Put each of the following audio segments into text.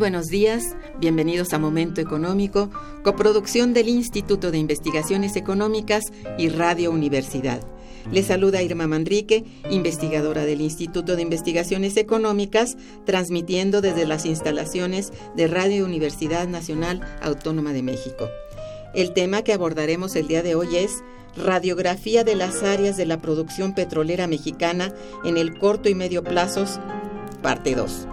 Buenos días, bienvenidos a Momento Económico, coproducción del Instituto de Investigaciones Económicas y Radio Universidad. Les saluda Irma Manrique, investigadora del Instituto de Investigaciones Económicas, transmitiendo desde las instalaciones de Radio Universidad Nacional Autónoma de México. El tema que abordaremos el día de hoy es Radiografía de las áreas de la producción petrolera mexicana en el corto y medio plazos, parte 2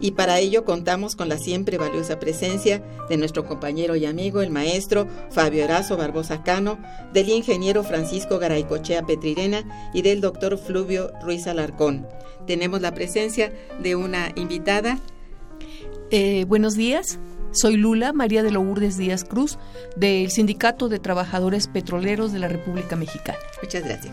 y para ello contamos con la siempre valiosa presencia de nuestro compañero y amigo, el maestro Fabio Erazo Barbosa Cano, del ingeniero Francisco Garaycochea Petrirena y del doctor Fluvio Ruiz Alarcón. Tenemos la presencia de una invitada. Eh, buenos días. Soy Lula María de Lourdes Díaz Cruz, del Sindicato de Trabajadores Petroleros de la República Mexicana. Muchas gracias.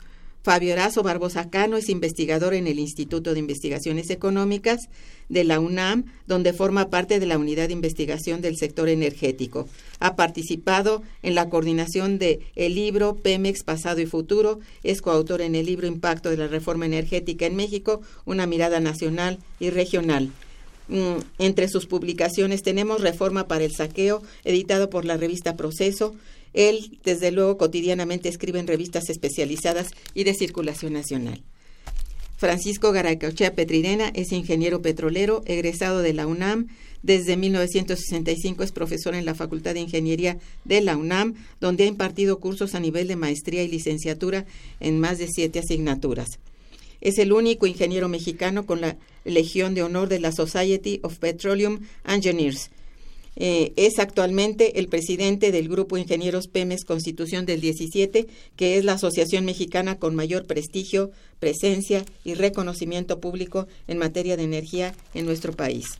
Fabio Erazo Barbosa Cano es investigador en el Instituto de Investigaciones Económicas de la UNAM, donde forma parte de la Unidad de Investigación del Sector Energético. Ha participado en la coordinación de el libro Pemex Pasado y Futuro, es coautor en el libro Impacto de la Reforma Energética en México, una mirada nacional y regional. Mm, entre sus publicaciones tenemos Reforma para el Saqueo, editado por la revista Proceso, él, desde luego, cotidianamente escribe en revistas especializadas y de circulación nacional. Francisco Garaycochea Petrirena es ingeniero petrolero, egresado de la UNAM. Desde 1965 es profesor en la Facultad de Ingeniería de la UNAM, donde ha impartido cursos a nivel de maestría y licenciatura en más de siete asignaturas. Es el único ingeniero mexicano con la Legión de Honor de la Society of Petroleum Engineers eh, es actualmente el presidente del Grupo Ingenieros Pemes Constitución del 17, que es la asociación mexicana con mayor prestigio, presencia y reconocimiento público en materia de energía en nuestro país.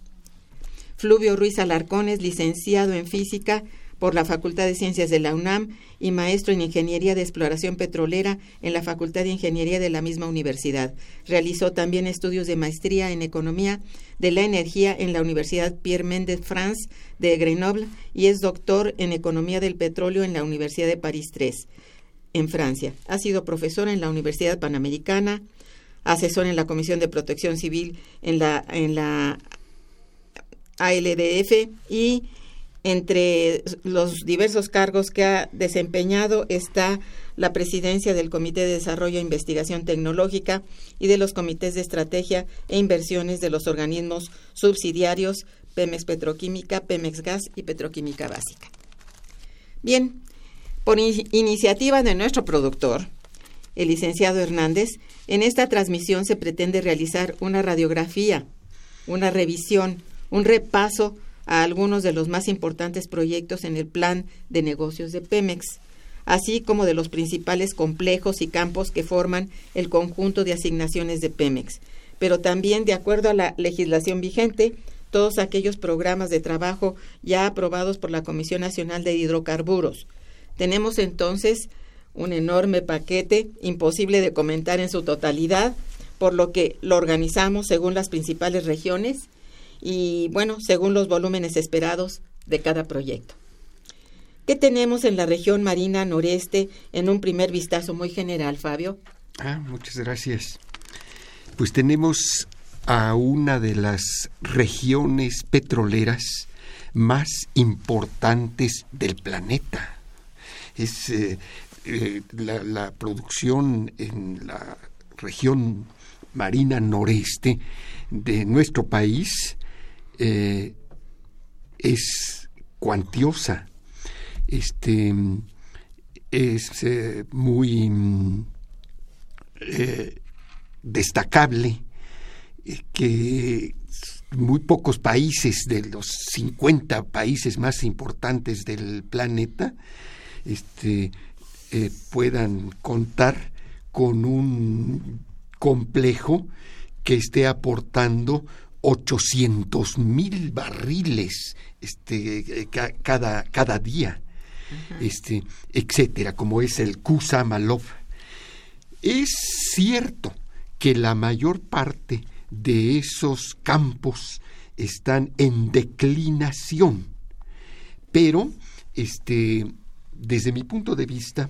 Fluvio Ruiz Alarcón es licenciado en física por la Facultad de Ciencias de la UNAM y maestro en Ingeniería de Exploración Petrolera en la Facultad de Ingeniería de la misma universidad. Realizó también estudios de maestría en Economía de la Energía en la Universidad Pierre Mendès France de Grenoble y es doctor en Economía del Petróleo en la Universidad de París III, en Francia. Ha sido profesor en la Universidad Panamericana, asesor en la Comisión de Protección Civil en la, en la ALDF y entre los diversos cargos que ha desempeñado está la presidencia del Comité de Desarrollo e Investigación Tecnológica y de los comités de estrategia e inversiones de los organismos subsidiarios Pemex Petroquímica, Pemex Gas y Petroquímica Básica. Bien, por iniciativa de nuestro productor, el licenciado Hernández, en esta transmisión se pretende realizar una radiografía, una revisión, un repaso a algunos de los más importantes proyectos en el plan de negocios de Pemex, así como de los principales complejos y campos que forman el conjunto de asignaciones de Pemex, pero también de acuerdo a la legislación vigente, todos aquellos programas de trabajo ya aprobados por la Comisión Nacional de Hidrocarburos. Tenemos entonces un enorme paquete, imposible de comentar en su totalidad, por lo que lo organizamos según las principales regiones y, bueno, según los volúmenes esperados de cada proyecto. ¿Qué tenemos en la región marina noreste en un primer vistazo muy general, Fabio? Ah, muchas gracias. Pues tenemos a una de las regiones petroleras más importantes del planeta. Es eh, eh, la, producción en la región marina noreste de nuestro país eh, es cuantiosa. Este es muy destacable que muy pocos países de los 50 países más importantes del planeta este, eh, puedan contar con un complejo que esté aportando 800 mil barriles este, cada, cada día, este, etcétera, como es el Kusamalov. Es cierto que la mayor parte de esos campos están en declinación. Pero, este, desde mi punto de vista,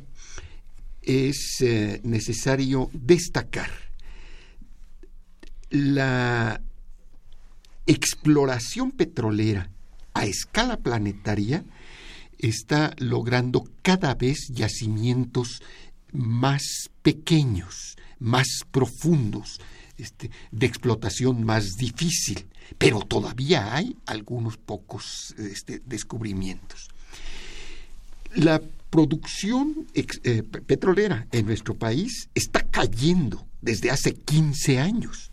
es eh, necesario destacar la exploración petrolera a escala planetaria está logrando cada vez yacimientos más pequeños, más profundos, este, de explotación más difícil, pero todavía hay algunos pocos este, descubrimientos. La producción eh, petrolera en nuestro país está cayendo desde hace 15 años,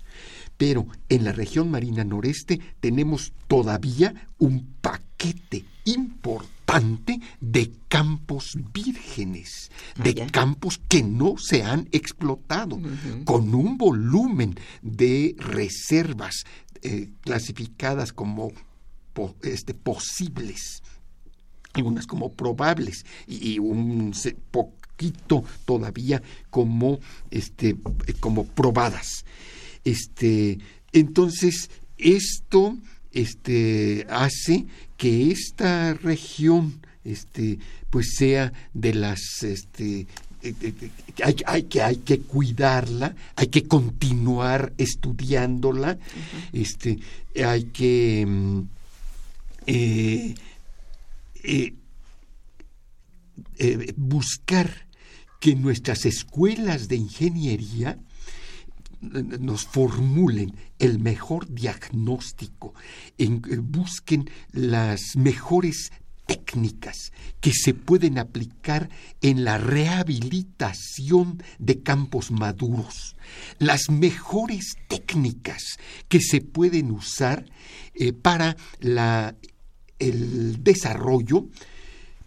pero en la región marina noreste tenemos todavía un paquete importante de campos vírgenes, ah, de campos que no se han explotado, con un volumen de reservas eh, clasificadas como este, posibles, algunas como probables y un poquito todavía como, este, como probadas. Este, entonces, esto este, hace que esta región este, pues sea de las este, eh, eh, eh, hay, que, hay que cuidarla, hay que continuar estudiándola, este, hay que mm, buscar que nuestras escuelas de ingeniería nos formulen el mejor diagnóstico, en, eh, busquen las mejores técnicas que se pueden aplicar en la rehabilitación de campos maduros, las mejores técnicas que se pueden usar eh, para la, el desarrollo,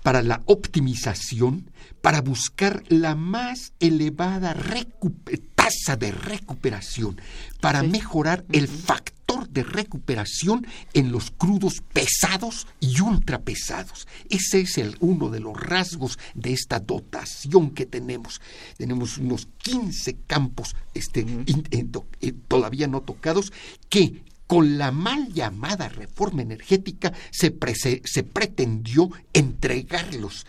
para la optimización, para buscar la más elevada tasa de recuperación, para mejorar el factor de recuperación en los crudos pesados y ultrapesados. Ese es el, uno de los rasgos de esta dotación que tenemos. Tenemos unos 15 campos este, eh, todavía no tocados que con la mal llamada reforma energética se, se pretendió entregarlos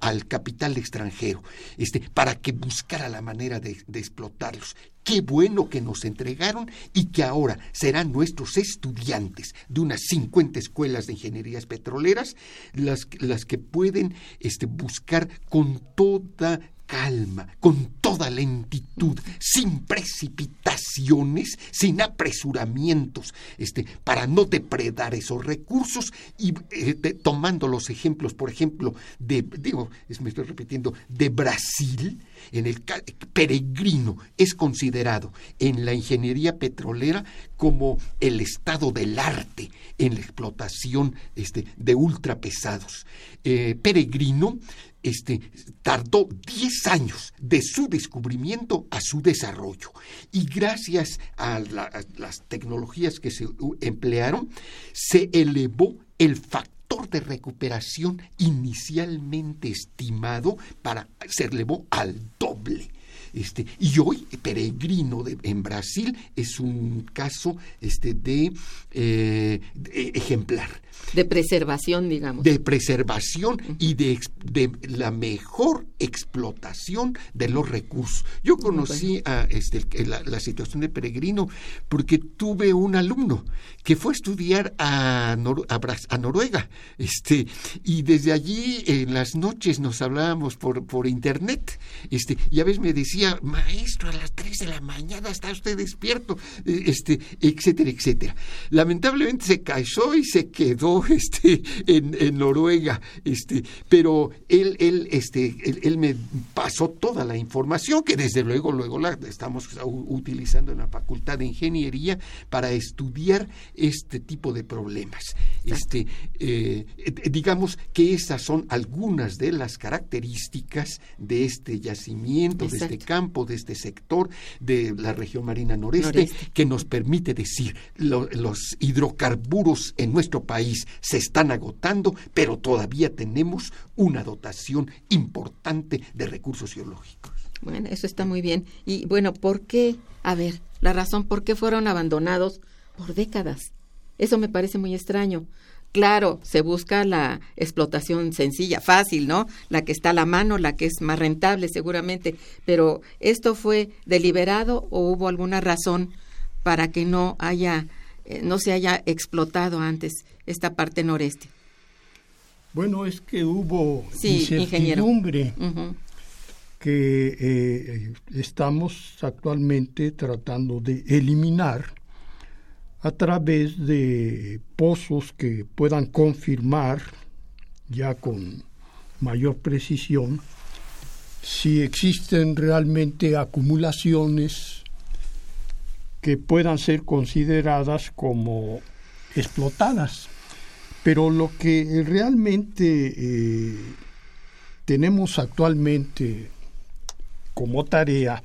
al capital extranjero, este, para que buscara la manera de, explotarlos. Qué bueno que nos entregaron y que ahora serán nuestros estudiantes de unas 50 escuelas de ingenierías petroleras las, las que pueden este, buscar con toda calma, con toda lentitud, sin precipitaciones, sin apresuramientos, este, para no depredar esos recursos y eh, tomando los ejemplos, por ejemplo, de, digo, me estoy repitiendo, de Brasil, en el peregrino es considerado en la ingeniería petrolera como el estado del arte en la explotación este, de ultrapesados. Eh, peregrino este, tardó 10 años de su descubrimiento a su desarrollo. Y gracias a, las tecnologías que se emplearon, se elevó el factor de recuperación inicialmente estimado para se elevó al doble. Este, y hoy, Peregrino en Brasil es un caso este, de, eh, de ejemplar de preservación, digamos. De preservación y de, de, la mejor explotación de los recursos. Yo conocí a, este, la, situación de Peregrino porque tuve un alumno que fue a estudiar a, a, Noruega. Este, y desde allí en las noches nos hablábamos por, por internet. Este, y a veces me decía, maestro, a las 3 de la mañana está usted despierto, este, etcétera, etcétera. Lamentablemente se casó y se quedó este, en, Noruega, este, pero él, él, este, él, me pasó toda la información que desde luego, luego la estamos utilizando en la Facultad de Ingeniería para estudiar este tipo de problemas. Este, eh, digamos que esas son algunas de las características de este yacimiento, de este campo, de este sector de la región marina noreste, que nos permite decir los hidrocarburos en nuestro país se están agotando, pero todavía tenemos una dotación importante de recursos geológicos. Bueno, eso está muy bien. Y bueno, ¿por qué? A ver, la razón por qué fueron abandonados por décadas. Eso me parece muy extraño. Claro, se busca la explotación sencilla, fácil, ¿no? La que está a la mano, la que es más rentable seguramente, pero ¿esto fue deliberado o hubo alguna razón para que no haya eh, no se haya explotado antes esta parte noreste. Bueno, es que hubo incertidumbre que eh, estamos actualmente tratando de eliminar a través de pozos que puedan confirmar ya con mayor precisión si existen realmente acumulaciones que puedan ser consideradas como explotadas. Pero lo que realmente eh, tenemos actualmente como tarea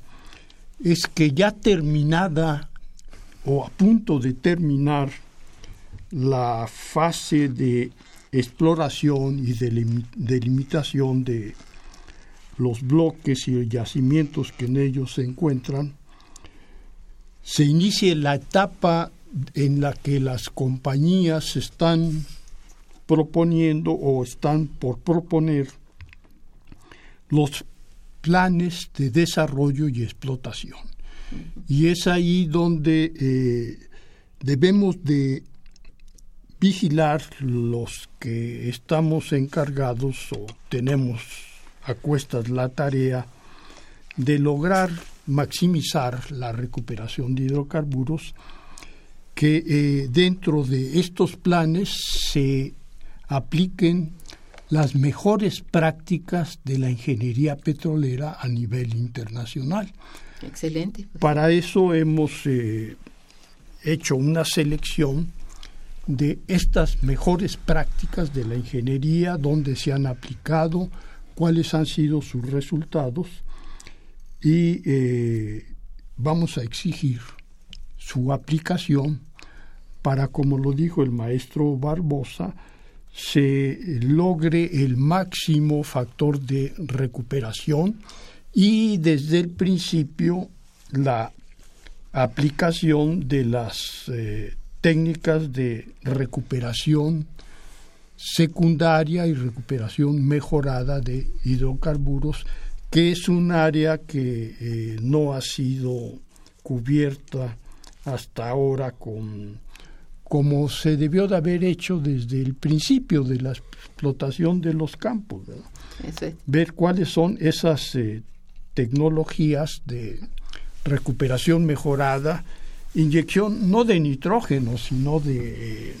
es que ya terminada o a punto de terminar la fase de exploración y de delimitación de los bloques y yacimientos que en ellos se encuentran, se inicie la etapa en la que las compañías están proponiendo o están por proponer los planes de desarrollo y explotación. Y es ahí donde eh, debemos de vigilar los que estamos encargados o tenemos a cuestas la tarea de lograr maximizar la recuperación de hidrocarburos, que eh, dentro de estos planes se apliquen las mejores prácticas de la ingeniería petrolera a nivel internacional. Excelente. Para eso hemos eh, hecho una selección de estas mejores prácticas de la ingeniería, donde se han aplicado, cuáles han sido sus resultados y eh, vamos a exigir su aplicación para, como lo dijo el maestro Barbosa, se logre el máximo factor de recuperación y desde el principio la aplicación de las eh, técnicas de recuperación secundaria y recuperación mejorada de hidrocarburos que es un área que eh, no ha sido cubierta hasta ahora con como se debió de haber hecho desde el principio de la explotación de los campos. Ver cuáles son esas eh, tecnologías de recuperación mejorada, inyección no de nitrógeno, sino de eh,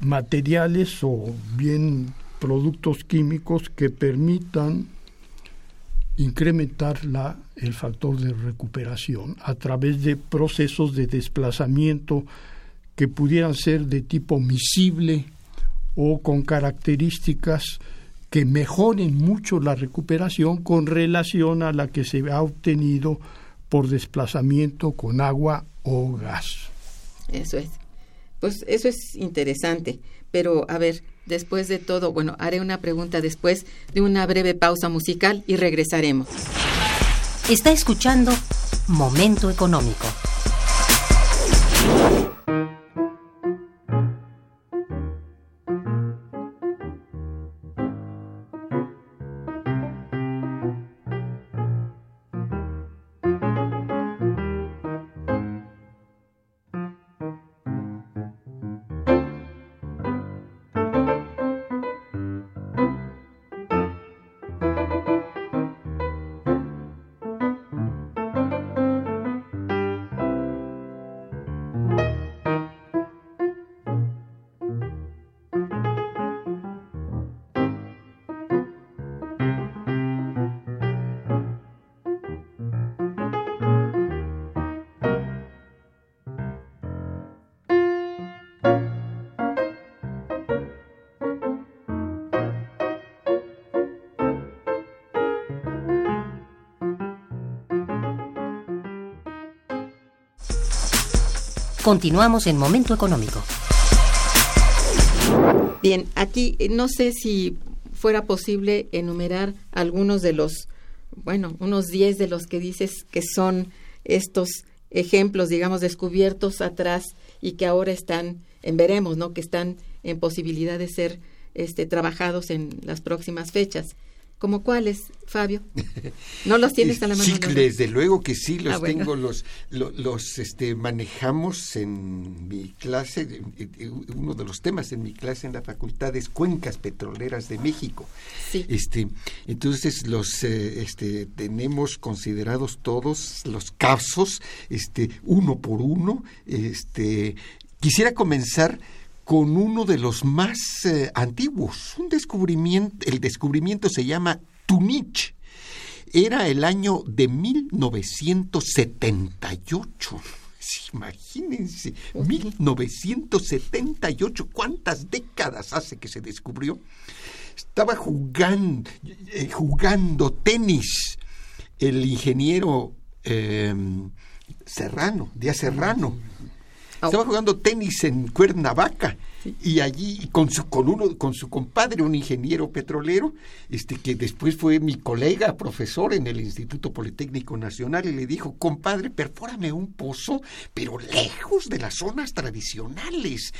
materiales o bien productos químicos que permitan incrementar la, el factor de recuperación a través de procesos de desplazamiento que pudieran ser de tipo misible o con características que mejoren mucho la recuperación con relación a la que se ha obtenido por desplazamiento con agua o gas. Eso es. Pues eso es interesante, pero a ver, después de todo, bueno, haré una pregunta después de una breve pausa musical y regresaremos. Está escuchando Momento Económico. Continuamos en Momento Económico. Bien, aquí eh, no sé si fuera posible enumerar algunos de los, bueno, unos 10 de los que dices que son estos ejemplos, digamos, descubiertos atrás y que ahora están, en veremos, ¿no? Que están en posibilidad de ser este, trabajados en las próximas fechas. ¿Como cuáles, Fabio? ¿No los tienes a la mano? Sí, desde luego que sí, los ah, tengo, los, los, este, manejamos en mi clase. Uno de los temas en mi clase en la facultad es cuencas petroleras de México. Sí. Este, entonces los eh, este, tenemos considerados todos los casos, este, uno por uno. Este, quisiera comenzar con uno de los más eh, antiguos. Un descubrimiento, el descubrimiento se llama Tunich. Era el año de 1978. Imagínense, 1978, ¿cuántas décadas hace que se descubrió? Estaba jugando, eh, jugando tenis el ingeniero eh, Serrano, Díaz Serrano estaba jugando tenis en Cuernavaca y allí con su con uno con su compadre un ingeniero petrolero este que después fue mi colega profesor en el Instituto Politécnico Nacional y le dijo compadre perfórame un pozo pero lejos de las zonas tradicionales.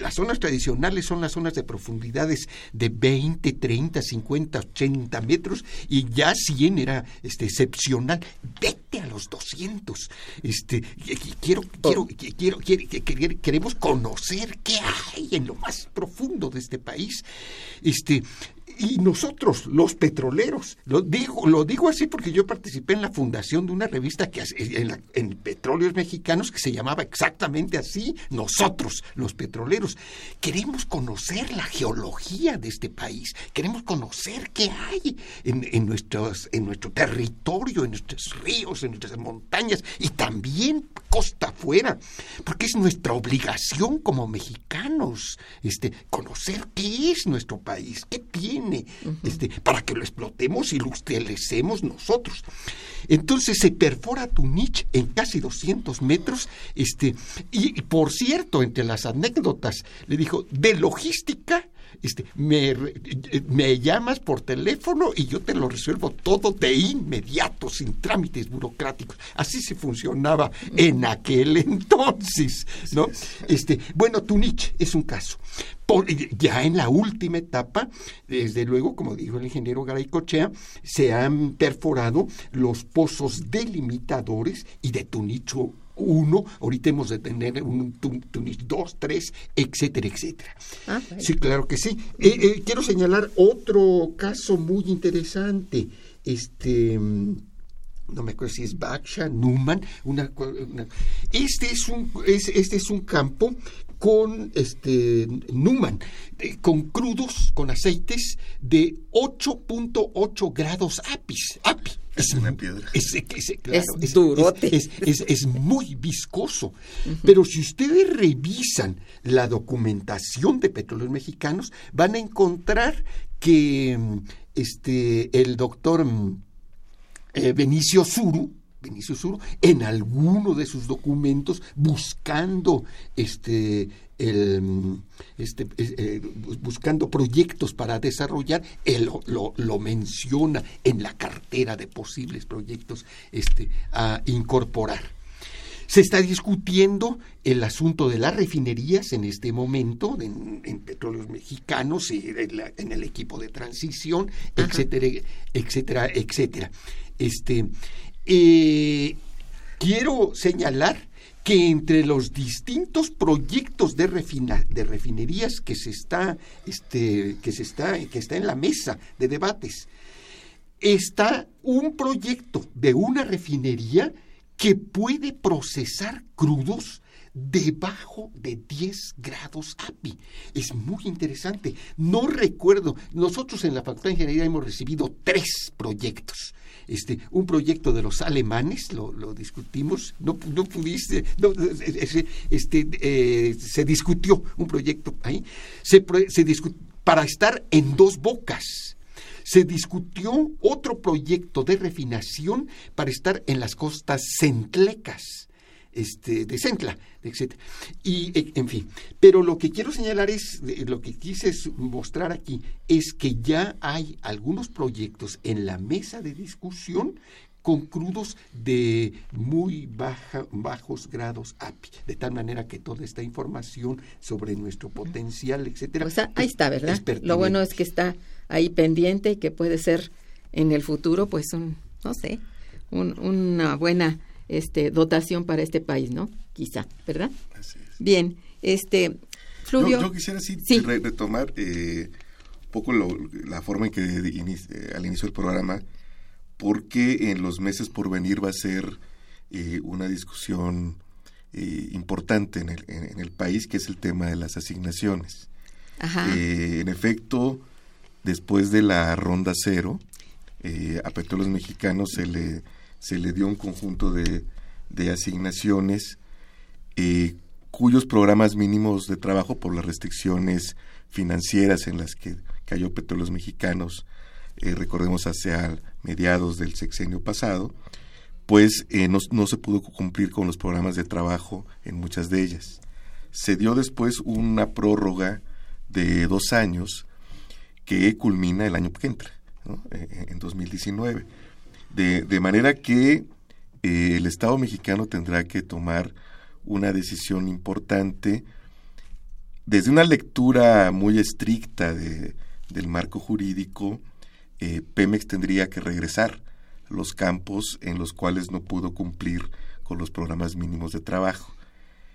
Las zonas tradicionales son las zonas de profundidades de 20 30 50 80 metros y ya 100 era este excepcional. Vete a los 200 este quiero quiero quiero, quiero queremos conocer qué hay en lo más profundo de este país. Este, y nosotros, los petroleros, lo digo, lo digo así porque yo participé en la fundación de una revista que en, en, Petróleos Mexicanos que se llamaba exactamente así, nosotros, los petroleros, queremos conocer la geología de este país, queremos conocer qué hay en, en, nuestros, en nuestro territorio, en nuestros ríos, en nuestras montañas y también costa afuera, porque es nuestra obligación como mexicanos este, conocer qué es nuestro país, qué tiene este, para que lo explotemos y lo utilicemos nosotros. Entonces se perfora tu niche en casi 200 metros. Este, y, por cierto, entre las anécdotas, le dijo, de logística este, me, me, llamas por teléfono y yo te lo resuelvo todo de inmediato, sin trámites burocráticos. Así se funcionaba en aquel entonces, ¿no? Este, bueno, Tunich es un caso. ya en la última etapa, desde luego, como dijo el ingeniero Garay Cochea, se han perforado los pozos delimitadores y de Tunicho uno, ahorita hemos de tener un Tunis dos, tres, etcétera, etcétera. Ah, sí, claro que sí. Eh, eh, quiero señalar otro caso muy interesante. Este no me acuerdo si es Baksha, Numan, una, este es un este es un campo con este Numan, eh, con crudos, con aceites de 8.8 grados apis, api. Es una piedra. Es, es, es, muy viscoso. Pero si ustedes revisan la documentación de petróleos mexicanos, van a encontrar que este, el doctor eh, Benicio Suru, Benicio Sur en alguno de sus documentos buscando este el, este, eh, buscando proyectos para desarrollar, él lo, lo, menciona en la cartera de posibles proyectos este, a incorporar. Se está discutiendo el asunto de las refinerías en este momento, en, petróleos mexicanos, y en, el equipo de transición, etcétera, etcétera, etcétera. Este, eh, quiero señalar que entre los distintos proyectos de, de refinerías que se está, este, que se está, que está en la mesa de debates, está un proyecto de una refinería que puede procesar crudos debajo de 10 grados API. Es muy interesante. No recuerdo, nosotros en la Facultad de Ingeniería hemos recibido tres proyectos. Este, un proyecto de los alemanes, lo, discutimos, no, no pudiste, este, eh, se discutió un proyecto ahí, se, se para estar en dos bocas se discutió otro proyecto de refinación para estar en las costas centlecas. Este, de Centla, etc. Y, e, en fin, pero lo que quiero señalar es, lo que quise mostrar aquí, es que ya hay algunos proyectos en la mesa de discusión con crudos de muy baja, bajos grados API, de tal manera que toda esta información sobre nuestro potencial, etcétera. ahí está, ¿verdad? Lo bueno es que está ahí pendiente y que puede ser en el futuro, pues, un, no sé, una buena este, dotación para este país, ¿no? Quizá, ¿verdad? Bien, este, Fluvio. Yo, quisiera sí, retomar eh, un poco la forma en que eh, al inicio del programa, porque en los meses por venir va a ser eh, una discusión importante en el, en, el, país, que es el tema de las asignaciones. Ajá. en efecto, Después de la ronda cero, eh, a Petróleos Mexicanos se le, se le dio un conjunto de, asignaciones eh, cuyos programas mínimos de trabajo por las restricciones financieras en las que cayó Petróleos Mexicanos, eh, recordemos hacia mediados del sexenio pasado, pues no, no, se pudo cumplir con los programas de trabajo en muchas de ellas. Se dio después una prórroga de dos años que culmina el año que entra, eh, eh, en 2019. De, de manera que eh, el Estado mexicano tendrá que tomar una decisión importante desde una lectura muy estricta de, del marco jurídico, Pemex tendría que regresar los campos en los cuales no pudo cumplir con los programas mínimos de trabajo.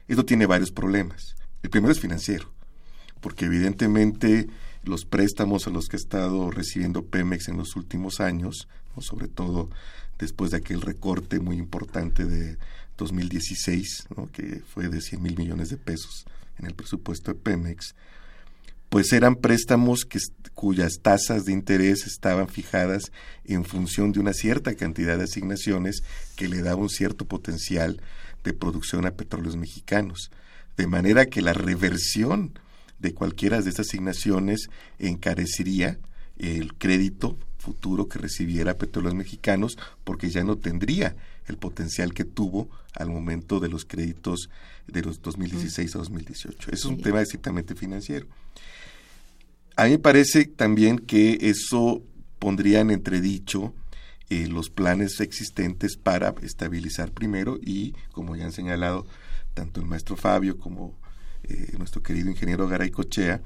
Esto tiene varios problemas. El primero es financiero, porque evidentemente los préstamos a los que ha estado recibiendo Pemex en los últimos años, sobre todo después de aquel recorte muy importante de 2016, que fue de 100 mil millones de pesos en el presupuesto de Pemex, pues eran préstamos que, cuyas tasas de interés estaban fijadas en función de una cierta cantidad de asignaciones que le daba un cierto potencial de producción a petróleos mexicanos. De manera que la reversión de cualquiera de estas asignaciones encarecería el crédito futuro que recibiera Petróleos Mexicanos porque ya no tendría el potencial que tuvo al momento de los créditos de los 2016 a 2018. Eso es un tema estrictamente financiero. A mí me parece también que eso pondría en entredicho eh, los planes existentes para estabilizar primero y, como ya han señalado tanto el maestro Fabio como eh, nuestro querido ingeniero Garay Cochea,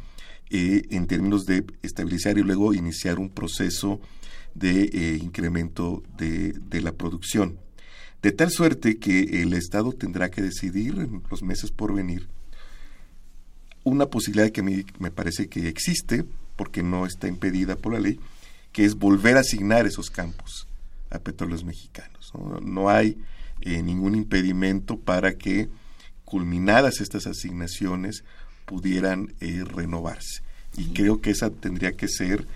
eh, en términos de estabilizar y luego iniciar un proceso de eh, incremento de, la producción. De tal suerte que el Estado tendrá que decidir en los meses por venir una posibilidad que a mí me parece que existe, porque no está impedida por la ley, que es volver a asignar esos campos a petróleos mexicanos. No, hay ningún impedimento para que culminadas estas asignaciones pudieran eh, renovarse. Y creo que esa tendría que ser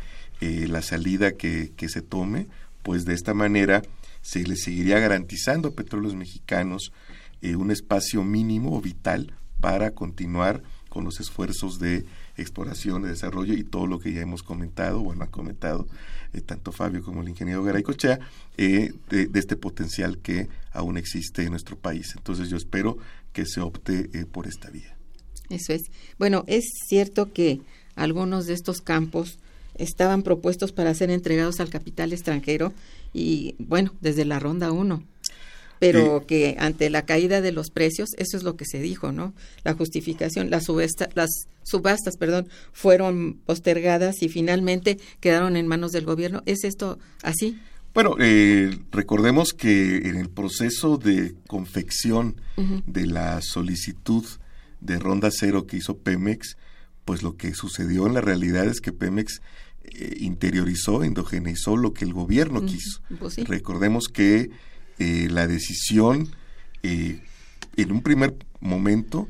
eh, la salida que, se tome, pues de esta manera se le seguiría garantizando a petróleos mexicanos eh, un espacio mínimo vital para continuar con los esfuerzos de exploración, de desarrollo y todo lo que ya hemos comentado, bueno, ha comentado eh, tanto Fabio como el ingeniero Garay Cochea, eh, de, este potencial que aún existe en nuestro país. Entonces yo espero que se opte eh, por esta vía. Eso es. Bueno, es cierto que algunos de estos campos estaban propuestos para ser entregados al capital extranjero y bueno, desde la ronda 1 pero que ante la caída de los precios, eso es lo que se dijo, ¿no? La justificación, las, las subastas, perdón, fueron postergadas y finalmente quedaron en manos del gobierno. ¿Es esto así? Bueno, eh, recordemos que en el proceso de confección de la solicitud de ronda cero que hizo Pemex, pues lo que sucedió en la realidad es que Pemex eh, interiorizó, endogenizó lo que el gobierno quiso. Pues recordemos que eh, la decisión eh, en un primer momento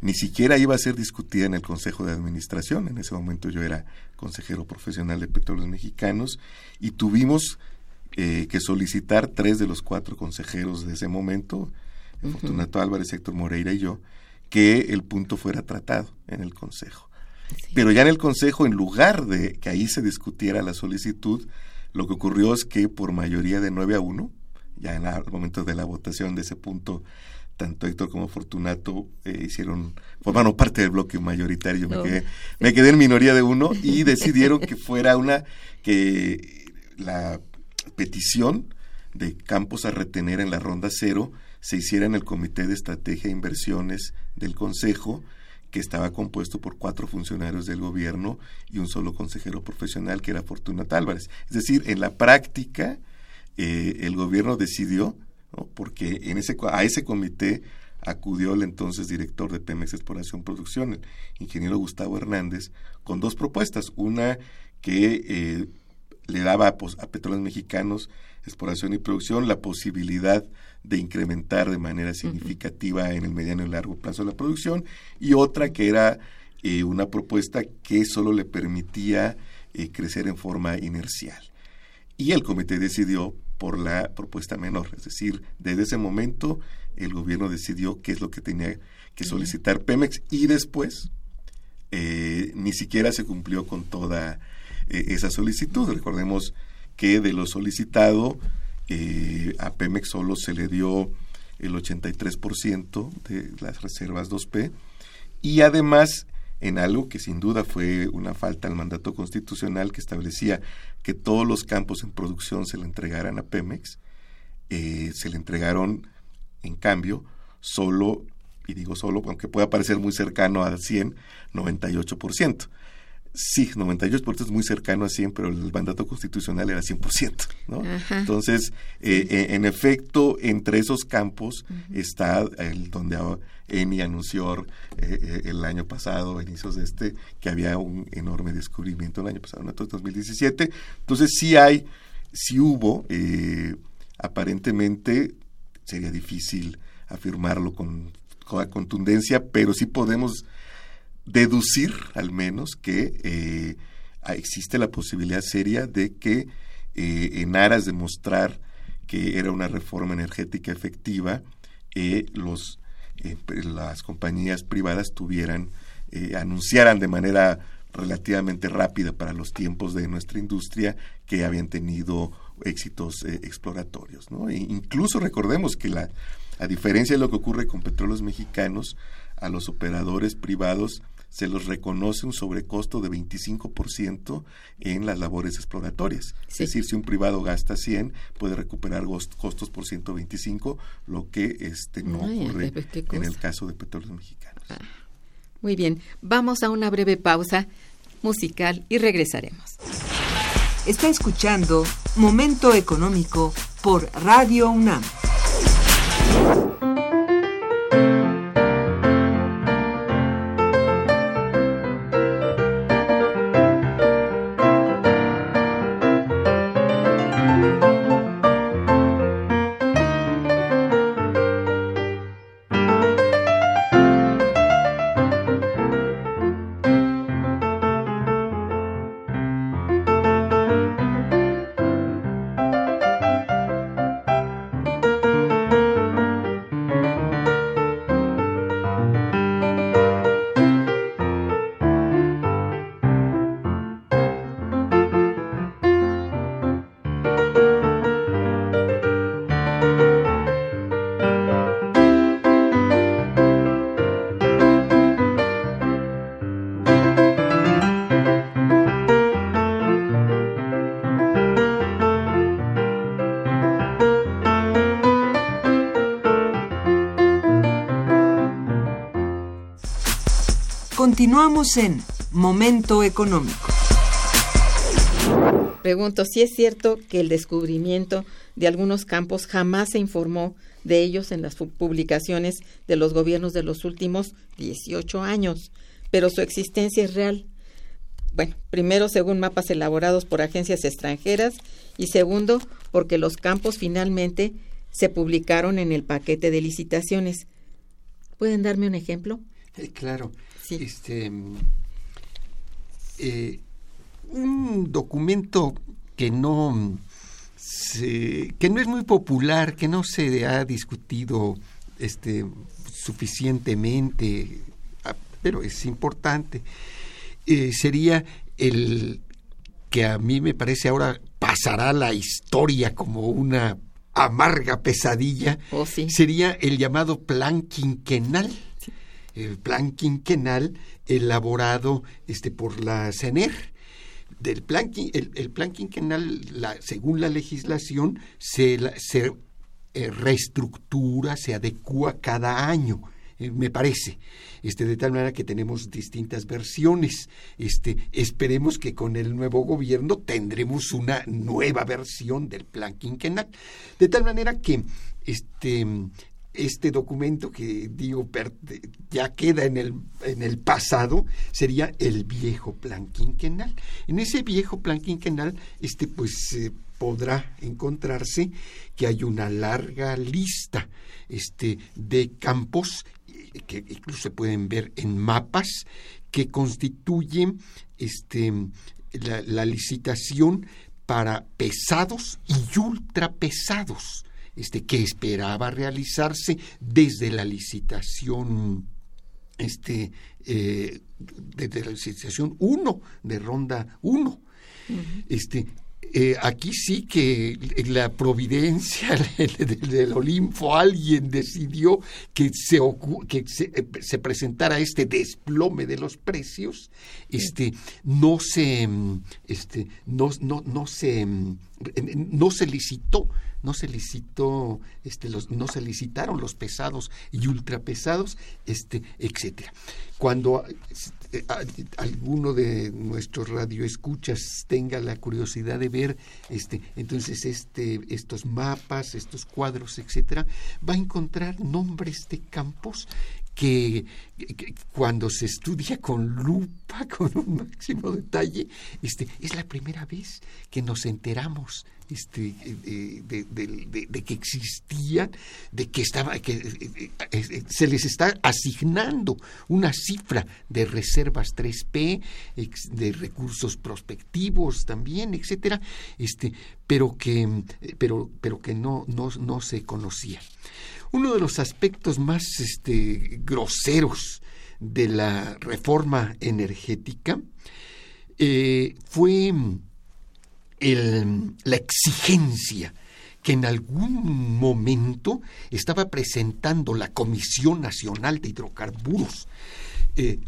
ni siquiera iba a ser discutida en el Consejo de Administración. En ese momento yo era consejero profesional de Petróleos Mexicanos y tuvimos eh, que solicitar tres de los cuatro consejeros de ese momento, Fortunato Álvarez, Héctor Moreira y yo, que el punto fuera tratado en el Consejo. Pero ya en el Consejo, en lugar de que ahí se discutiera la solicitud, lo que ocurrió es que por mayoría de 9 a 1, ya en el momento de la votación de ese punto, tanto Héctor como Fortunato eh, hicieron, formaron parte del bloque mayoritario, me, quedé, me quedé en minoría de uno y decidieron que fuera una, que la petición de campos a retener en la ronda cero se hiciera en el Comité de Estrategia e Inversiones del Consejo, que estaba compuesto por cuatro funcionarios del gobierno y un solo consejero profesional, que era Fortunato Álvarez. Es decir, en la práctica, eh, el gobierno decidió, porque en ese, a ese comité acudió el entonces director de Pemex Exploración Producción, el ingeniero Gustavo Hernández, con dos propuestas. Una que eh, le daba a, a, petróleos mexicanos, exploración y producción, la posibilidad de incrementar de manera significativa en el mediano y largo plazo la producción, y otra que era eh, una propuesta que solo le permitía crecer en forma inercial. Y el comité decidió por la propuesta menor. Es decir, desde ese momento el gobierno decidió qué es lo que tenía que solicitar Pemex y después eh, ni siquiera se cumplió con toda eh, esa solicitud. Recordemos que de lo solicitado eh, a Pemex solo se le dio el 83% de las reservas 2P y además en algo que sin duda fue una falta al mandato constitucional que establecía que todos los campos en producción se le entregaran a Pemex, eh, se le entregaron, en cambio, solo, y digo solo, aunque pueda parecer muy cercano al 100, 98%. Sí, 98% es muy cercano a 100, pero el mandato constitucional era 100%. ¿no? Entonces, eh, eh, en efecto, entre esos campos está el donde Eni anunció eh, el año pasado, inicios de este, que había un enorme descubrimiento el año pasado, en 2017. Entonces, sí hay, sí hubo, aparentemente sería difícil afirmarlo con, con contundencia, pero sí podemos deducir al menos que eh, existe la posibilidad seria de que eh, en aras de mostrar que era una reforma energética efectiva, eh, los, las compañías privadas tuvieran, anunciaran de manera relativamente rápida para los tiempos de nuestra industria que habían tenido éxitos exploratorios. ¿no? E incluso recordemos que la, a diferencia de lo que ocurre con petróleos mexicanos, a los operadores privados se los reconoce un sobrecosto de 25% en las labores exploratorias. Es decir, si un privado gasta 100, puede recuperar costos por 125, lo que este no ocurre en el caso de petróleos mexicanos. Ah, muy bien, vamos a una breve pausa musical y regresaremos. Está escuchando Momento Económico por Radio UNAM. Continuamos en Momento Económico. Pregunto si es cierto que el descubrimiento de algunos campos jamás se informó de ellos en las publicaciones de los gobiernos de los últimos 18 años, pero su existencia es real. Bueno, primero según mapas elaborados por agencias extranjeras y segundo porque los campos finalmente se publicaron en el paquete de licitaciones. ¿Pueden darme un ejemplo? Eh, claro. Este, eh, un documento que no que no es muy popular, que no se ha discutido este suficientemente, ah, pero es importante. Eh, sería el que a mí me parece ahora pasará la historia como una amarga pesadilla, oh, sería el llamado plan quinquenal. El plan quinquenal elaborado este, por la CENER. Del plan, el, plan quinquenal, según la legislación, se, se eh, reestructura, se adecua cada año eh, me parece. Este, de tal manera que tenemos distintas versiones. Este, esperemos que con el nuevo gobierno tendremos una nueva versión del plan quinquenal. De tal manera que este, este documento que digo ya queda en el, en el pasado sería el viejo plan quinquenal. En ese viejo plan quinquenal, este, pues podrá encontrarse que hay una larga lista este, de campos que incluso se pueden ver en mapas, que constituyen este, la, licitación para pesados y ultrapesados, este, que esperaba realizarse desde la licitación este, eh, desde la licitación 1, de ronda 1. este, eh, aquí sí que la providencia del, Olimpo, alguien decidió que se, que eh, se, presentara este desplome de los precios, este, no se, este, no, no, no se, no se licitó no se este, los, no licitaron los pesados y ultrapesados, este, etcétera. Cuando eh, alguno de nuestros radioescuchas tenga la curiosidad de ver este entonces este estos mapas estos cuadros etcétera va a encontrar nombres de campos que, cuando se estudia con lupa, con un máximo detalle, este, es la primera vez que nos enteramos este, de, que existían, de que estaba, que eh, eh, se les está asignando una cifra de reservas 3P, de recursos prospectivos también, etcétera, este, pero que, pero, pero que no, no, no se conocía. Uno de los aspectos más este, groseros de la reforma energética eh, fue la exigencia que en algún momento estaba presentando la Comisión Nacional de Hidrocarburos. Eh,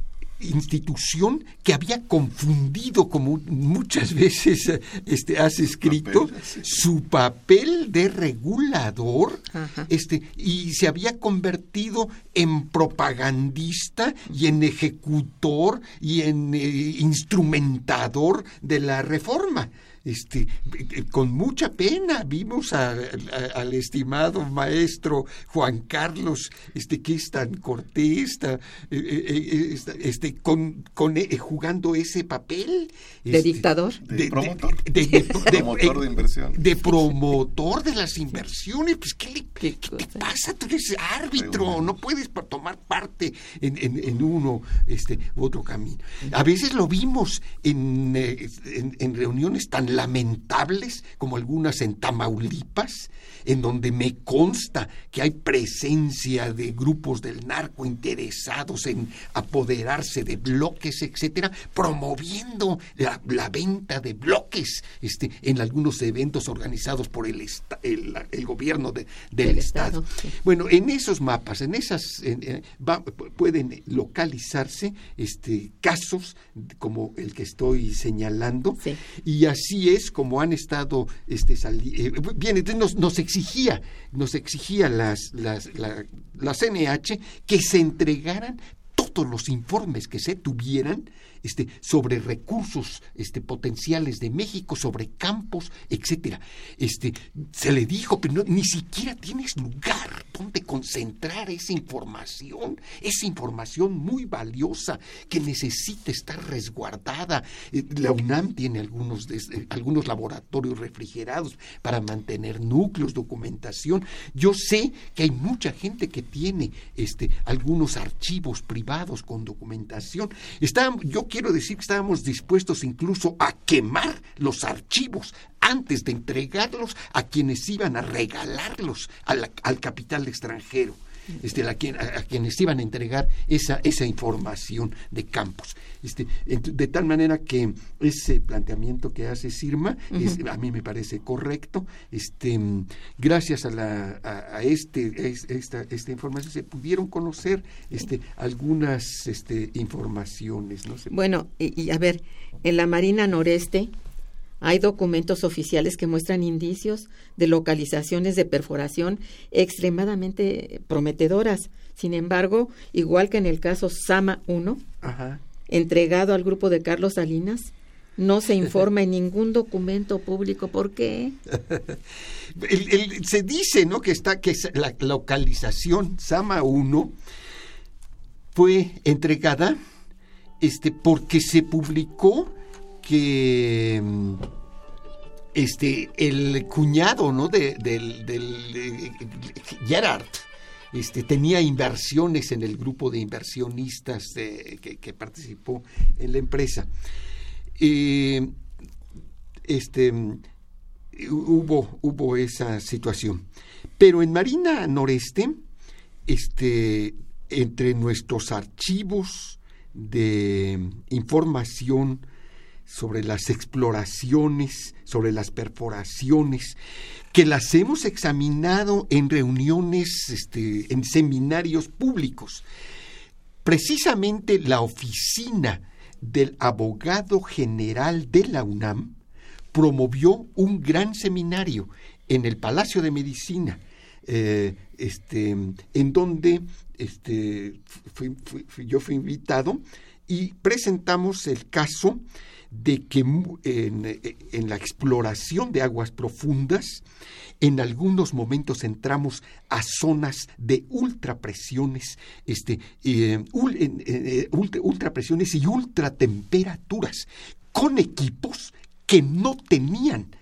institución que había confundido, como muchas veces este, has escrito, su papel de regulador este, y se había convertido en propagandista y en ejecutor y en eh, instrumentador de la reforma este, con mucha pena vimos al estimado maestro Juan Carlos, este, que es tan cortés, eh, eh, eh, este, con, con jugando ese papel. ¿De este, dictador? De, promotor. De, promotor de inversión. De promotor de las inversiones. Pues, ¿qué, le, ¿qué, pasa? Tú eres árbitro, no puedes tomar parte en, en, uno este, u otro camino. A veces lo vimos en, en, en reuniones tan lamentables, como algunas en Tamaulipas, en donde me consta que hay presencia de grupos del narco interesados en apoderarse de bloques, etcétera, promoviendo la, venta de bloques este, en algunos eventos organizados por el, el, gobierno del, Estado. Bueno, en esos mapas, en esas, pueden localizarse este, casos como el que estoy señalando, y así es como han estado este, eh, bien, entonces nos, nos exigía, nos exigía las, las, la, CNH que se entregaran todos los informes que se tuvieran este, sobre recursos este, potenciales de México, sobre campos, etcétera. Este, se le dijo, pero ni siquiera tienes lugar donde concentrar esa información, esa información muy valiosa que necesita estar resguardada. Eh, la UNAM tiene algunos, eh, algunos laboratorios refrigerados para mantener núcleos, documentación. Yo sé que hay mucha gente que tiene este, algunos archivos privados con documentación. Está, yo quiero decir que estábamos dispuestos incluso a quemar los archivos antes de entregarlos a quienes iban a regalarlos al capital extranjero. Este, a, quienes iban a entregar esa, esa información de campos. Este, de tal manera que ese planteamiento que hace Sirma a mí me parece correcto. Este, gracias a, la, a, este, esta, esta información se pudieron conocer este, algunas este, informaciones. ¿no? Bueno, y a ver, en la Marina Noreste hay documentos oficiales que muestran indicios de localizaciones de perforación extremadamente prometedoras. Sin embargo, igual que en el caso Sama 1, entregado al grupo de Carlos Salinas, no se informa en ningún documento público. ¿Por qué? se dice, ¿no? Que está que la localización Sama 1 fue entregada este porque se publicó que mm, este el cuñado no de, del, Gerard este, tenía inversiones en el grupo de inversionistas que, participó en la empresa. este, hubo, hubo esa situación. Pero en Marina Noreste, este, entre nuestros archivos de información sobre las exploraciones, sobre las perforaciones, que las hemos examinado en reuniones, este, en seminarios públicos. Precisamente la oficina del abogado general de la UNAM promovió un gran seminario en el Palacio de Medicina, eh, este, en donde este, yo fui invitado y presentamos el caso de que en, la exploración de aguas profundas, en algunos momentos entramos a zonas de ultrapresiones, este, eh, eh, ultrapresiones y ultratemperaturas, con equipos que no tenían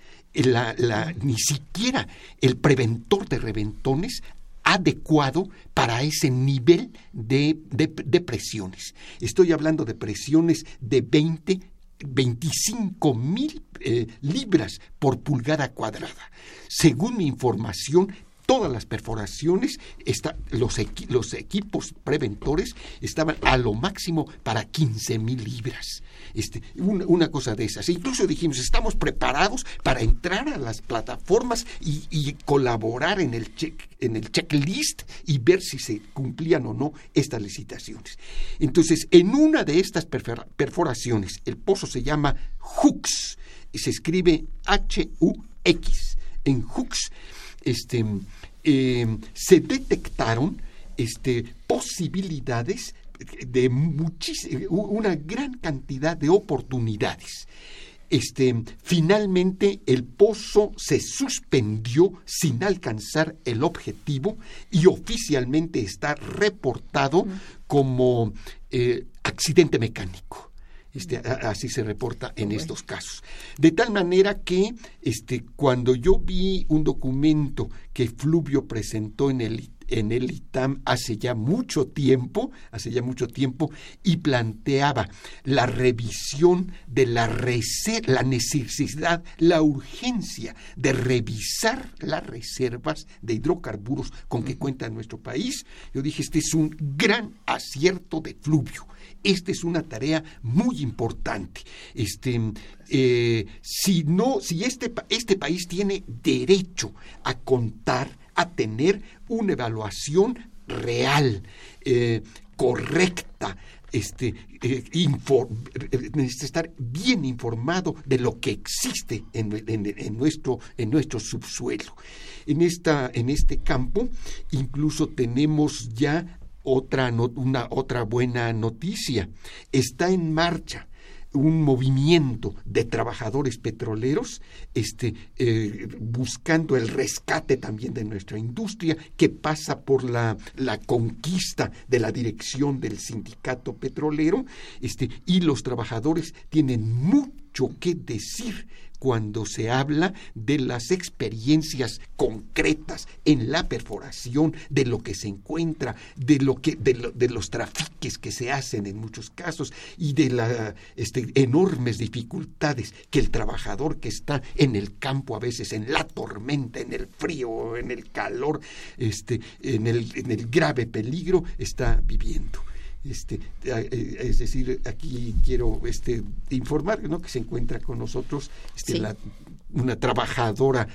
ni siquiera el preventor de reventones adecuado para ese nivel de, de, presiones. Estoy hablando de presiones de 20 25 mil eh, libras por pulgada cuadrada. Según mi información, todas las perforaciones, los, los, equipos preventores estaban a lo máximo para 15 mil libras. Este, una, cosa de esas. Incluso dijimos, estamos preparados para entrar a las plataformas y, colaborar en el, check, en el checklist y ver si se cumplían o no estas licitaciones. Entonces, en una de estas perforaciones, el pozo se llama Hooks y se escribe H-U-X. En Hooks, este, eh, se detectaron este, posibilidades de una gran cantidad de oportunidades. Este, finalmente el pozo se suspendió sin alcanzar el objetivo y oficialmente está reportado como eh, accidente mecánico. Este, así se reporta en estos casos. De tal manera que este, cuando yo vi un documento que Fluvio presentó en el en el ITAM hace ya mucho tiempo, hace ya mucho tiempo, y planteaba la revisión de la, la necesidad, la urgencia de revisar las reservas de hidrocarburos con que cuenta nuestro país. Yo dije, este es un gran acierto de fluvio. Esta es una tarea muy importante. Este, eh, si no, si este, este país tiene derecho a contar a tener una evaluación real, eh, correcta, este, eh, necesita estar bien informado de lo que existe en, nuestro, en nuestro subsuelo. En, esta, en este campo incluso tenemos ya otra, una, otra buena noticia. Está en marcha un movimiento de trabajadores petroleros este, eh, buscando el rescate también de nuestra industria que pasa por la, la, conquista de la dirección del sindicato petrolero este, y los trabajadores tienen mucho que decir cuando se habla de las experiencias concretas en la perforación, de lo que se encuentra, de lo que, de, los trafiques que se hacen en muchos casos y de las este, enormes dificultades que el trabajador que está en el campo a veces, en la tormenta, en el frío, en el calor, este, en, el, en el grave peligro, está viviendo. Este, eh, es decir, aquí quiero este, informar ¿no? que se encuentra con nosotros este, una trabajadora,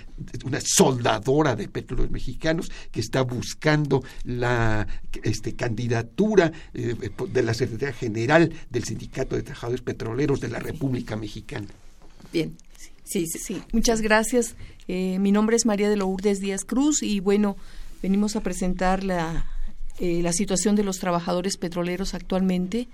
una soldadora de petróleos mexicanos que está buscando la este, candidatura eh, de la Secretaría General del Sindicato de Trabajadores Petroleros de la República Mexicana. Bien. Sí, sí, sí. Muchas gracias. Eh, mi nombre es María de Lourdes Díaz Cruz y bueno, venimos a presentar la eh, la situación de los trabajadores petroleros actualmente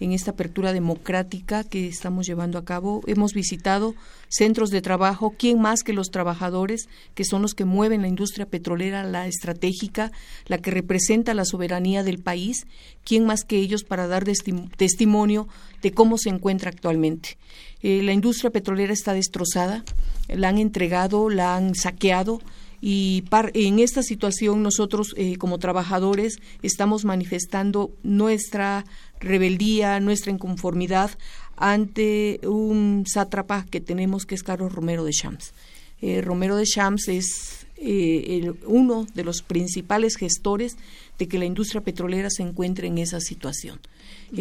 en esta apertura democrática que estamos llevando a cabo. Hemos visitado centros de trabajo, ¿quién más que los trabajadores, que son los que mueven la industria petrolera, la estratégica, la que representa la soberanía del país? ¿Quién más que ellos para dar testimonio de cómo se encuentra actualmente? Eh, la industria petrolera está destrozada, la han entregado, la han saqueado, y en esta situación nosotros eh, como trabajadores estamos manifestando nuestra rebeldía, nuestra inconformidad ante un sátrapa que tenemos que es Carlos Romero de Champs. Eh, Romero de Champs es eh, uno de los principales gestores de que la industria petrolera se encuentre en esa situación.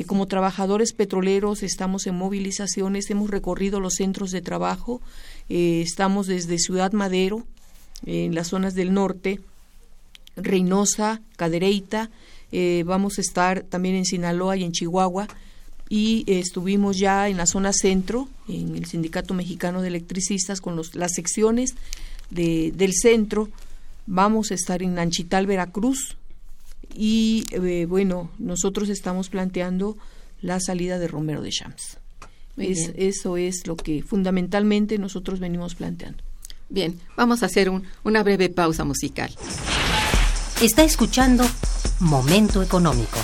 como trabajadores petroleros estamos en movilizaciones, hemos recorrido los centros de trabajo, estamos desde Ciudad Madero, en las zonas del norte, Reynosa, Cadereyta, eh, vamos a estar también en Sinaloa y en Chihuahua y estuvimos ya en la zona centro, en el Sindicato Mexicano de Electricistas, con los, las secciones de, del centro. Vamos a estar en Nanchital, Veracruz y eh, bueno, nosotros estamos planteando la salida de Romero de Champs. eso es lo que fundamentalmente nosotros venimos planteando. Bien, vamos a hacer una breve pausa musical. Está escuchando Momento Económico.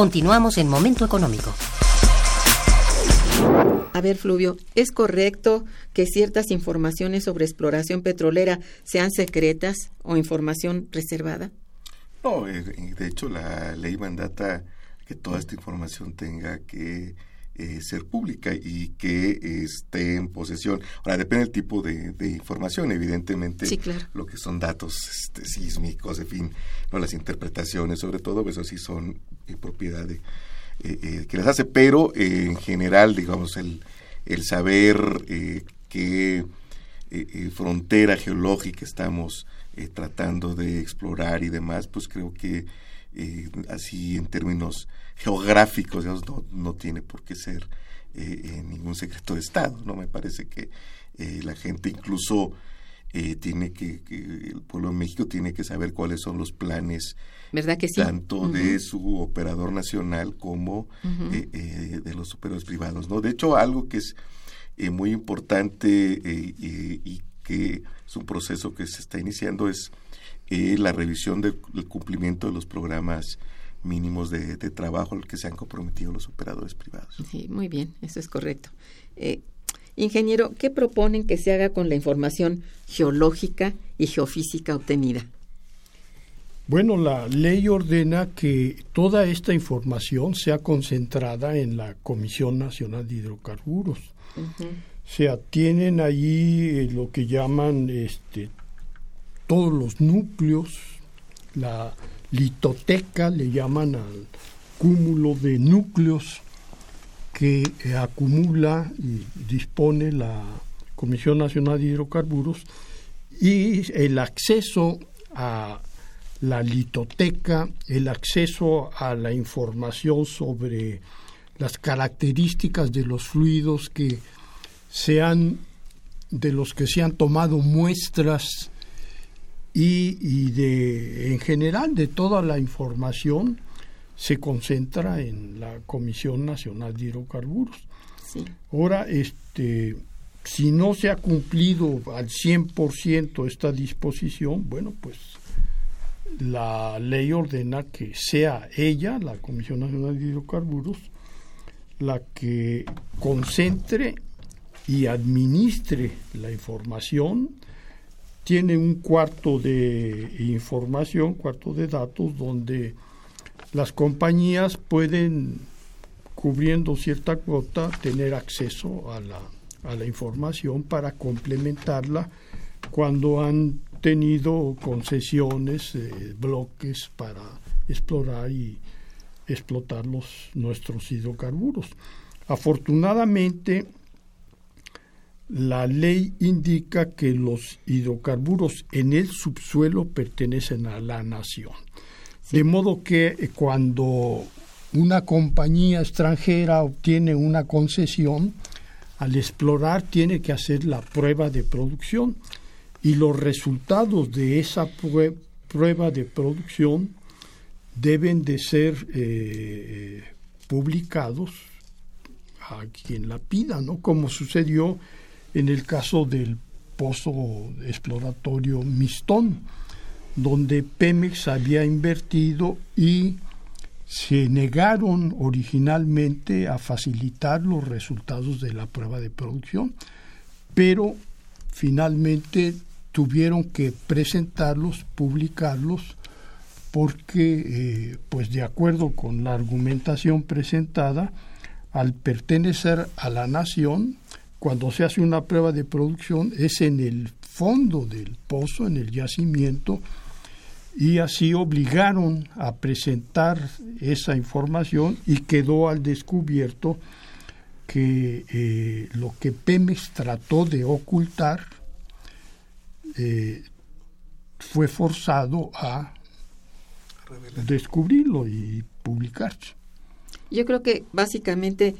Continuamos en Momento Económico. A ver, Fluvio, ¿es correcto que ciertas informaciones sobre exploración petrolera sean secretas o información reservada? No, eh, de hecho la ley mandata que toda esta información tenga que eh, ser pública y que esté en posesión. Ahora, depende del tipo de, información, evidentemente, lo que son datos este, sísmicos, en fin, no las interpretaciones, sobre todo, eso sí son propiedad de, eh, que las hace, pero en general, digamos, el, el saber qué frontera geológica estamos tratando de explorar y demás, pues creo que eh, así en términos geográficos, no, no tiene por qué ser eh, ningún secreto de Estado, ¿no? Me parece que la gente incluso tiene que, el pueblo de México tiene que saber cuáles son los planes ¿verdad que sí? tanto de su operador nacional como de los operadores privados, ¿no? De hecho, algo que es muy importante y que es un proceso que se está iniciando es eh, la revisión del cumplimiento de los programas mínimos de, trabajo al que se han comprometido los operadores privados. Sí, muy bien, eso es correcto. Ingeniero, ¿qué proponen que se haga con la información geológica y geofísica obtenida? Bueno, la ley ordena que toda esta información sea concentrada en la Comisión Nacional de Hidrocarburos. O sea, tienen allí eh, lo que llaman este, todos los núcleos, la litoteca, le llaman al cúmulo de núcleos que eh, acumula y dispone la Comisión Nacional de Hidrocarburos y el acceso a la litoteca, el acceso a la información sobre las características de los fluidos que sean de los que se han tomado muestras y, de en general de toda la información se concentra en la Comisión Nacional de Hidrocarburos. Ahora, este, si no se ha cumplido al 100% esta disposición, bueno, pues la ley ordena que sea ella, la Comisión Nacional de Hidrocarburos, la que concentre y administre la información tiene un cuarto de información, cuarto de datos, donde las compañías pueden, cubriendo cierta cuota, tener acceso a la, a la información para complementarla cuando han tenido concesiones, eh, bloques para explorar y explotar los, nuestros hidrocarburos. Afortunadamente, la ley indica que los hidrocarburos en el subsuelo pertenecen a la nación. De modo que eh, cuando una compañía extranjera obtiene una concesión, al explorar tiene que hacer la prueba de producción. Y los resultados de esa prueba de producción deben de ser eh, publicados a quien la pida, ¿no? Como sucedió en el caso del pozo exploratorio Mistón, donde Pemex había invertido y se negaron originalmente a facilitar los resultados de la prueba de producción, pero finalmente tuvieron que presentarlos, publicarlos, porque, eh, pues de acuerdo con la argumentación presentada, al pertenecer a la nación, cuando se hace una prueba de producción es en el fondo del pozo, en el yacimiento, y así obligaron a presentar esa información y quedó al descubierto que eh, lo que Pemex trató de ocultar eh, fue forzado a descubrirlo y publicarse. Yo creo que básicamente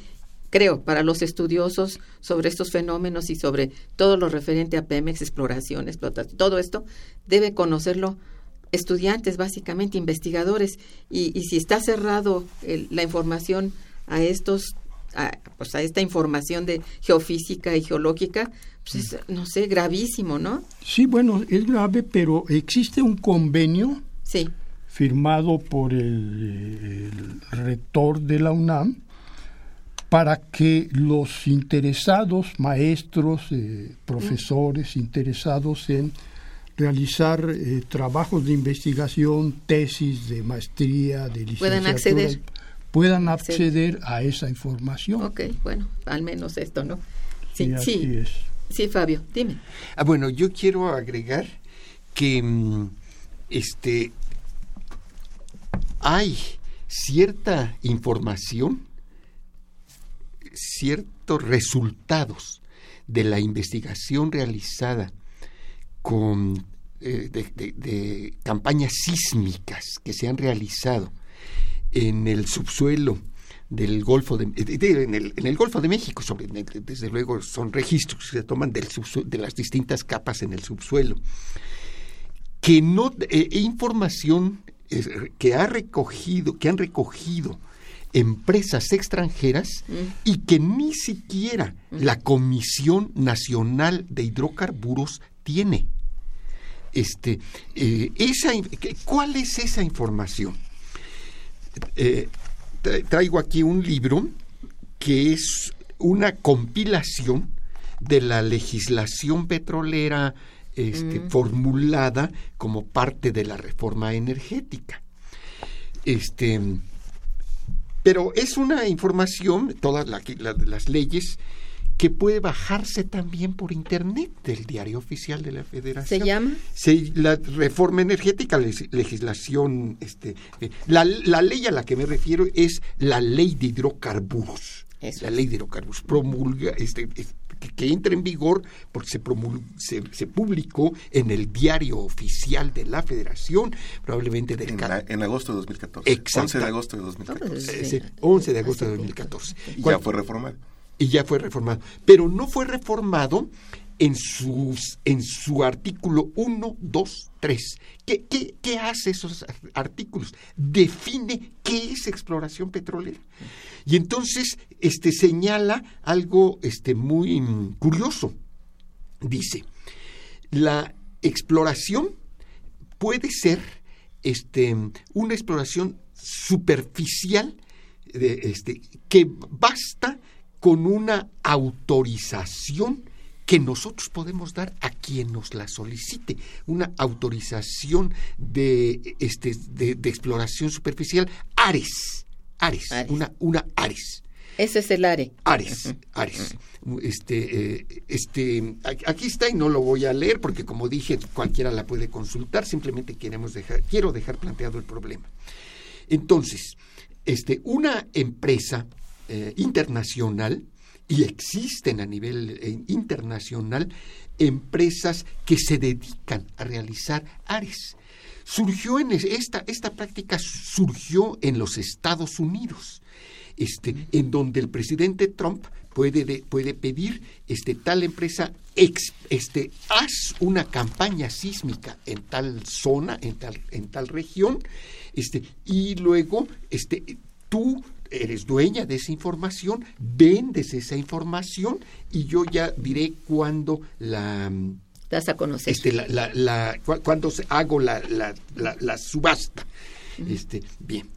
creo, para los estudiosos sobre estos fenómenos y sobre todo lo referente a Pemex, exploración, explotación, todo esto, debe conocerlo estudiantes, básicamente, investigadores. Y, y si está cerrado la información a estos, a, pues a esta información de geofísica y geológica, pues es, no sé, gravísimo, ¿no? Sí, bueno, es grave, pero existe un convenio. Sí. firmado por el, el rector de la UNAM, para que los interesados, maestros, eh, profesores interesados en realizar eh, trabajos de investigación, tesis de maestría, de licenciatura, puedan acceder, puedan acceder a esa información. Ok, bueno, al menos esto, ¿no? Sí, sí, sí, Fabio, dime. Ah, bueno, yo quiero agregar que mm, este hay cierta información ciertos resultados de la investigación realizada con eh, de, campañas sísmicas que se han realizado en el subsuelo del Golfo de, en, el, Golfo de México, sobre, desde luego son registros que se toman del de las distintas capas en el subsuelo, que no eh, e información que ha recogido, que han recogido empresas extranjeras mm. y que ni siquiera mm. la Comisión Nacional de Hidrocarburos tiene. Este, eh, esa, ¿Cuál es esa información? Eh, traigo aquí un libro que es una compilación de la legislación petrolera este, mm. formulada como parte de la reforma energética. Este, pero es una información, todas las leyes, que puede bajarse también por internet del diario oficial de la Federación. ¿Se llama? la reforma energética, legislación, este, eh, la, ley a la que me refiero es la ley de hidrocarburos. La ley de hidrocarburos promulga, este, que, entra en vigor porque se, se, publicó en el diario oficial de la Federación, probablemente del en, en agosto de 2014. 11 de agosto de 2014. 11 de agosto de 2014. Y ya fue reformado. Y ya fue reformado. Pero no fue reformado en, sus, en su artículo 1, 2, 3. ¿Qué, qué, qué hace esos artículos? Define qué es exploración petrolera. Y entonces este, señala algo este, muy curioso. Dice, la exploración puede ser este, una exploración superficial de, este, que basta con una autorización que nosotros podemos dar a quien nos la solicite, una autorización de, este, de, exploración superficial, ARES, ARES, Una, una ARES. Ese es el ARE. Ares, Ares. Este, eh, este, aquí está y no lo voy a leer porque como dije, cualquiera la puede consultar, simplemente queremos dejar, quiero dejar planteado el problema. Entonces, este, una empresa eh, internacional y existen a nivel eh, internacional empresas que se dedican a realizar ARES. Surgió en esta, esta práctica surgió en los Estados Unidos, este, en donde el presidente Trump puede, puede pedir este, tal empresa, este, haz una campaña sísmica en tal zona, en tal, en tal región, este, y luego este, tú eres dueña de esa información, vendes esa información y yo ya diré cuándo la das a conocer. Este, la, la, cuando hago la, la subasta. Este, bien.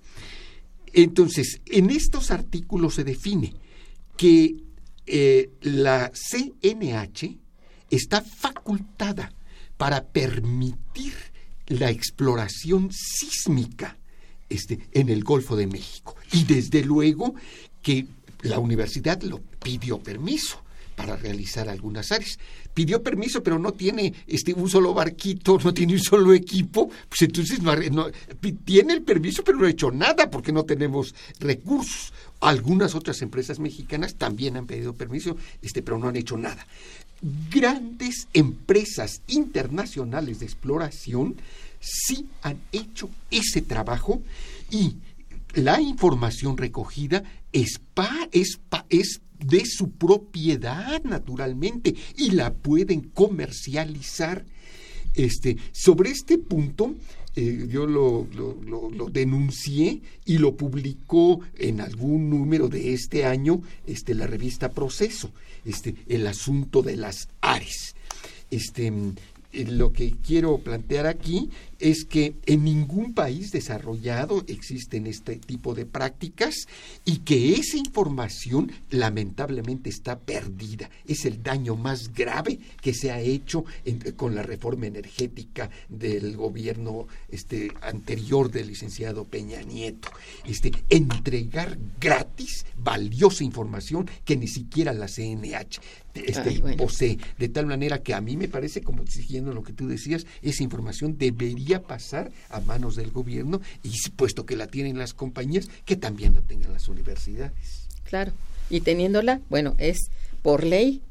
Entonces, en estos artículos se define que eh, la CNH está facultada para permitir la exploración sísmica este, en el Golfo de México. Y desde luego que la universidad lo pidió permiso para realizar algunas áreas. Pidió permiso, pero no tiene este, un solo barquito, no tiene un solo equipo, pues entonces no, tiene el permiso, pero no ha hecho nada porque no tenemos recursos. Algunas otras empresas mexicanas también han pedido permiso, este, pero no han hecho nada. Grandes empresas internacionales de exploración sí han hecho ese trabajo y la información recogida es, es, es de su propiedad naturalmente y la pueden comercializar. Este, sobre este punto, eh, yo lo, lo, denuncié y lo publicó en algún número de este año este, la revista Proceso, este, el asunto de las ARES. Este, lo que quiero plantear aquí es que en ningún país desarrollado existen este tipo de prácticas y que esa información lamentablemente está perdida. Es el daño más grave que se ha hecho con la reforma energética del gobierno este, anterior del licenciado Peña Nieto. Este, entregar gratis valiosa información que ni siquiera la CNH este, posee. De tal manera que a mí me parece, como siguiendo lo que tú decías, esa información debería pasar a manos del gobierno y puesto que la tienen las compañías, que también la tengan las universidades. Claro, y teniéndola, bueno, es por ley,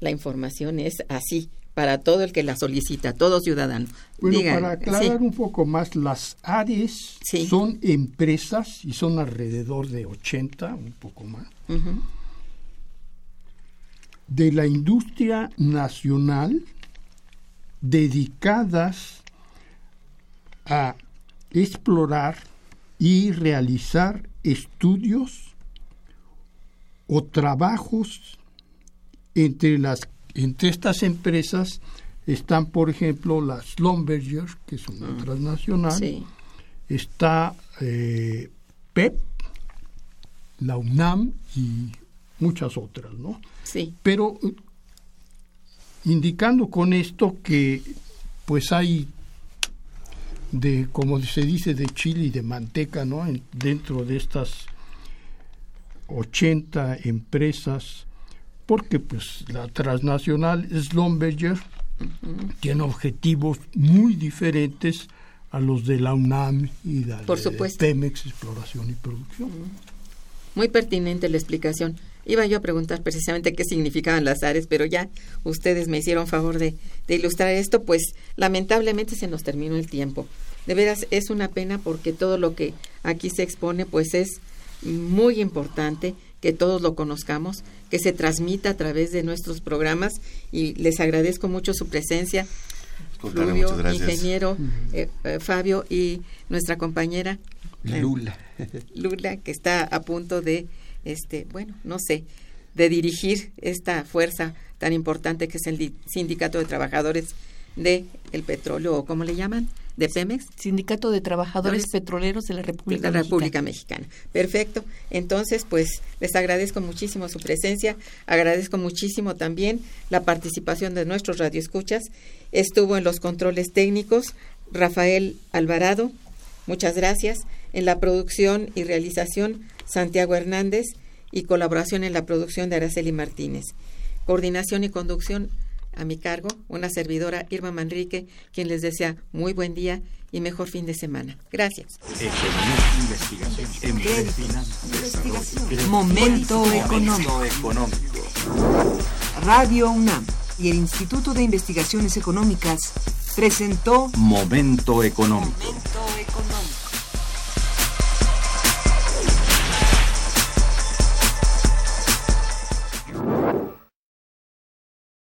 la información es así, para todo el que la solicita, todo ciudadano. Bueno, para aclarar un poco más, las ARES son empresas y son alrededor de 80, un poco más, de la industria nacional dedicadas a explorar y realizar estudios o trabajos entre las entre estas empresas. Están por ejemplo las Schlumberger que es una mm. transnacional. Está eh, PEP la UNAM y muchas otras no sí. Pero indicando con esto que pues hay de como se dice de chile y de manteca no dentro de estas 80 empresas porque pues la transnacional Slumberger tiene objetivos muy diferentes a los de la UNAM y de, Pemex Exploración y Producción. Muy pertinente la explicación. Iba yo a preguntar precisamente qué significaban las áreas, pero ya ustedes me hicieron favor de, de ilustrar esto, pues lamentablemente se nos terminó el tiempo. De veras es una pena porque todo lo que aquí se expone pues es muy importante que todos lo conozcamos, que se transmita a través de nuestros programas y les agradezco mucho su presencia. Fluvio, ingeniero eh, eh, Fabio y nuestra compañera eh, Lula. Lula, que está a punto de, este, bueno, no sé, de dirigir esta fuerza tan importante que es el Sindicato de Trabajadores de el Petróleo, o ¿cómo le llaman? de Pemex. Sindicato de Trabajadores Petroleros de la República, la República Mexicana. Perfecto. Entonces, pues les agradezco muchísimo su presencia, agradezco muchísimo también la participación de nuestros radioescuchas. Estuvo en los controles técnicos Rafael Alvarado, muchas gracias. En la producción y realización Santiago Hernández y colaboración en la producción de Araceli Martínez. Coordinación y conducción a mi cargo una servidora Irma Manrique, quien les desea muy buen día y mejor fin de semana. Gracias. Momento económico. Radio UNAM y el Instituto de Investigaciones Económicas presentó Momento económico. Momento económico.